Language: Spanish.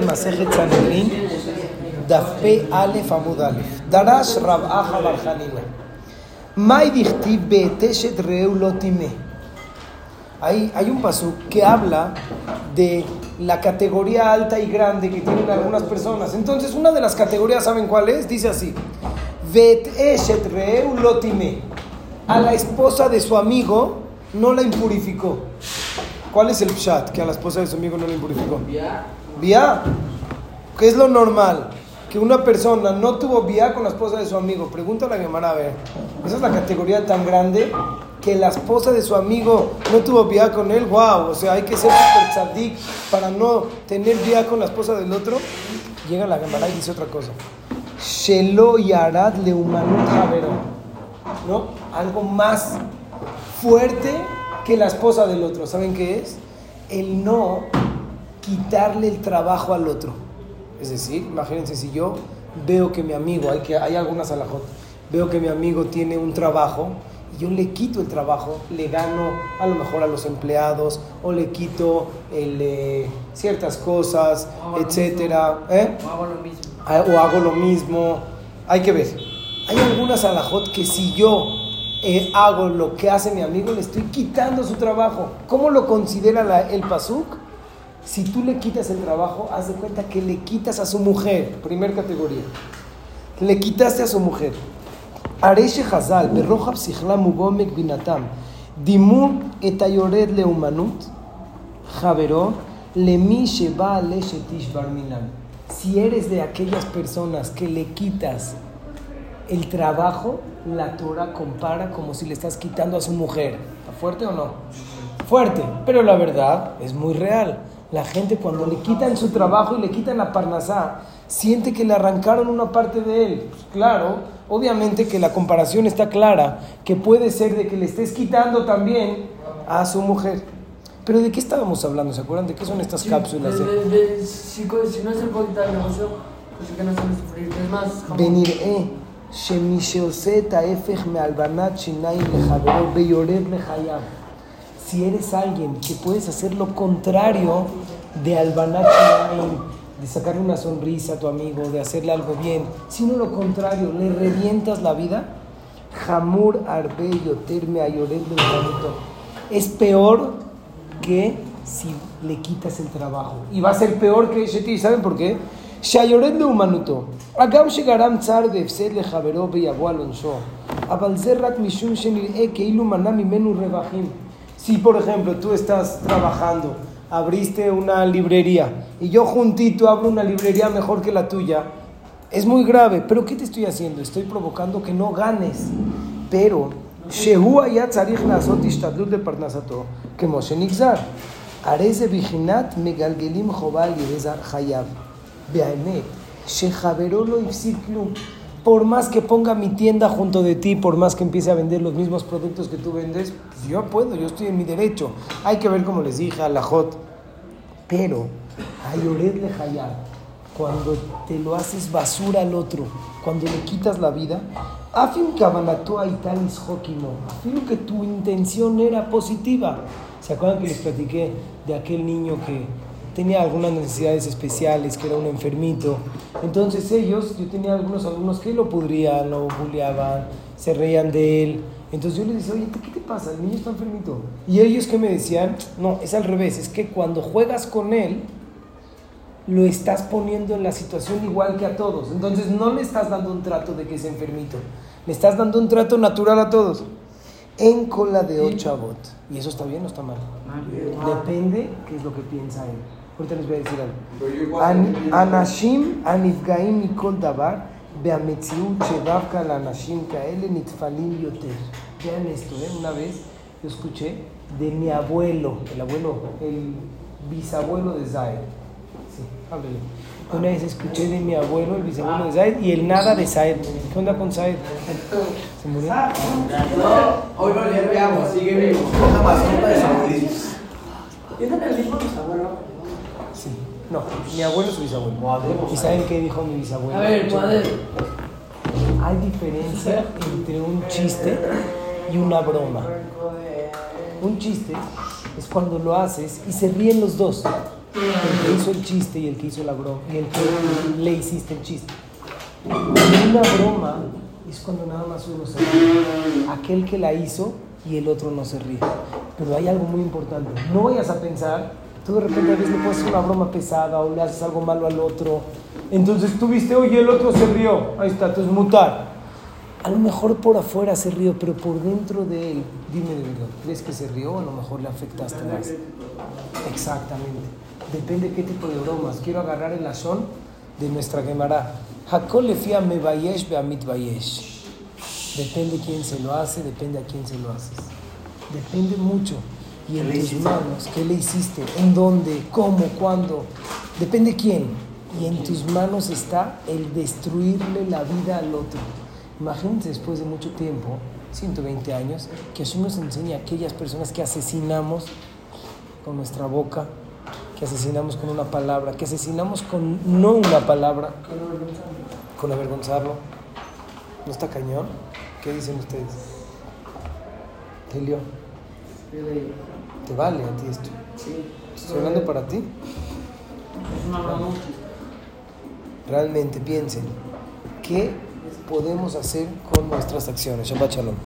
Gemara, Masejet Sanedrin, Dafpe Alef Amud Alef. Darash Rab Aja Barjanina. Mai dichtiv beeteshet reu lotime. Hay, hay un paso que habla de la categoría alta y grande que tienen algunas personas. Entonces, una de las categorías, ¿saben cuál es? Dice así: Beeteshet reu lotime. A la esposa de su amigo no la impurificó. ¿Cuál es el chat que a la esposa de su amigo no la impurificó? Vía. ¿Qué es lo normal? Que una persona no tuvo vía con la esposa de su amigo. Pregúntale a hermana a ver. Esa es la categoría tan grande que la esposa de su amigo no tuvo vía con él. Wow, o sea, hay que ser super tzadik para no tener vía con la esposa del otro. Llega la Gemara y dice otra cosa. Shelo yarad leumanut. ¿No? Algo más fuerte que la esposa del otro. ¿Saben qué es? El no quitarle el trabajo al otro. Es decir, imagínense si yo veo que mi amigo, hay, que, hay algunas alajot, veo que mi amigo tiene un trabajo y yo le quito el trabajo, le gano a lo mejor a los empleados o le quito el, eh, ciertas cosas, etcétera. ¿eh? O hago lo mismo. Ah, o hago lo mismo. Hay que ver. Hay algunas alajot que si yo eh, hago lo que hace mi amigo, le estoy quitando su trabajo. ¿Cómo lo considera la- el pasuk? Si tú le quitas el trabajo, haz de cuenta que le quitas a su mujer. Primer categoría. Le quitaste a su mujer. Areshe Hazal, Berroja Psichlam Ugomek Binatam, Dimu etayored leumanut, Lemi Sheba Leshetish Barminan. Si eres de aquellas personas que le quitas el trabajo, la Torah compara como si le estás quitando a su mujer. ¿Está fuerte o no? Fuerte, pero la verdad es muy real. La gente cuando le quitan su trabajo y le quitan la parnasá, siente que le arrancaron una parte de él. Pues claro, obviamente que la comparación está clara, que puede ser de que le estés quitando también a su mujer. Pero ¿de qué estábamos hablando? ¿Se acuerdan de qué son estas Sí, cápsulas? de- de- de- de- si, co- si no se puede quitar el negocio, pues sí que no se debe sufrir. Es más, jamón. ונראה שמי שעושה את ההפך מהלבנת שיניים לחברו ויורב לחייו. si eres alguien que puedes hacer lo contrario de albanar de sacarle una sonrisa a tu amigo, de hacerle algo bien, sino lo contrario, le revientas la vida, jamur arbe yoterme ayorel del Es peor que si le quitas el trabajo. Y va a ser peor que Sheti, ¿saben por qué? Shayoret de humanuto. Agam shegaram tsar de efsed le javero beyabo alonso. Abalzer rak mishum shenir'e eh, ke'ilu manam imenu rebajim. Si, por ejemplo, tú estás trabajando, abriste una librería y yo juntito abro una librería mejor que la tuya, es muy grave. Pero ¿qué te estoy haciendo? Estoy provocando que no ganes. Pero, Shehu Ayatzarich Nazot Ishtadlut de Parnasato, que Moshe Nixar. Areze Viginat Megalgelim Jobal Yerezar Hayab. Beaemet, Shehaverolo Ipsiklum. Por más que ponga mi tienda junto de ti, por más que empiece a vender los mismos productos que tú vendes, pues yo puedo, yo estoy en mi derecho. Hay que ver, como les dije, a la Jot. Pero, Ayored le cuando te lo haces basura al otro, cuando le quitas la vida, afin kabanatu aitalis hokimo, afin que tu intención era positiva. ¿Se acuerdan que les platiqué de aquel niño que tenía algunas necesidades especiales, que era un enfermito? Entonces ellos, yo tenía algunos alumnos que lo pudrían, lo bulleaban, se reían de él. Entonces yo les decía, oye, ¿qué te pasa? El niño está enfermito. Y ellos que me decían, no, es al revés, es que cuando juegas con él, lo estás poniendo en la situación igual que a todos. Entonces no le estás dando un trato de que es enfermito, le estás dando un trato natural a todos. En cola de ochavot. ¿Y eso está bien o está mal? Depende qué es lo que piensa él. Ahorita les voy a decir algo. An, anashim anifgaim nikol davar beametziut shedavka la anashim kaele nitfalim yoter. Vean esto, ¿eh? una vez yo escuché de mi abuelo, el abuelo, el bisabuelo de Zaid. Sí, ábrele. Una vez escuché de mi abuelo, el bisabuelo de Zaid, y el nada de Zaid. ¿Qué onda con Zaid? ¿Se murió? No, hoy no le veamos, sigue vivo. Una mascota de saudíes. ¿Tiene el mismo bisabuelo? No, mi abuelo es su bisabuelo. ¿Y saben qué dijo mi bisabuelo? A ver, madre. Hay diferencia entre un chiste y una broma. Un chiste es cuando lo haces y se ríen los dos. El que hizo el chiste y el que hizo la broma, y el que le hiciste el chiste. Una broma es cuando nada más uno se ríe. Aquel que la hizo y el otro no se ríe. Pero hay algo muy importante. No vayas a pensar, tú de repente a veces le puedes hacer una broma pesada o le haces algo malo al otro. Entonces tú viste, oye, el otro se rió. Ahí está, entonces mutar. A lo mejor por afuera se rió, pero por dentro de él, dime de verdad, ¿crees que se rió o a lo mejor le afectaste más? Exactamente. Depende qué tipo de bromas. Quiero agarrar el azón de nuestra Gemara. Hakol lefia me bayesh beamit bayesh. Depende quién se lo hace, depende a quién se lo haces. Depende mucho. Y en tus manos, ¿qué le hiciste? ¿En dónde? ¿Cómo? ¿Cuándo? Depende quién. Y en tus manos está el destruirle la vida al otro. Imagínense después de mucho tiempo, 120 años, que Hashem nos enseña a aquellas personas que asesinamos con nuestra boca, que asesinamos con una palabra, que asesinamos con no una palabra, con avergonzarlo. ¿No está cañón? ¿Qué dicen ustedes? Helio, ¿te vale a ti esto? Sí. ¿Estoy hablando para ti? Es una broma. Realmente piensen, ¿qué podemos hacer con nuestras acciones? Shabbat Shalom.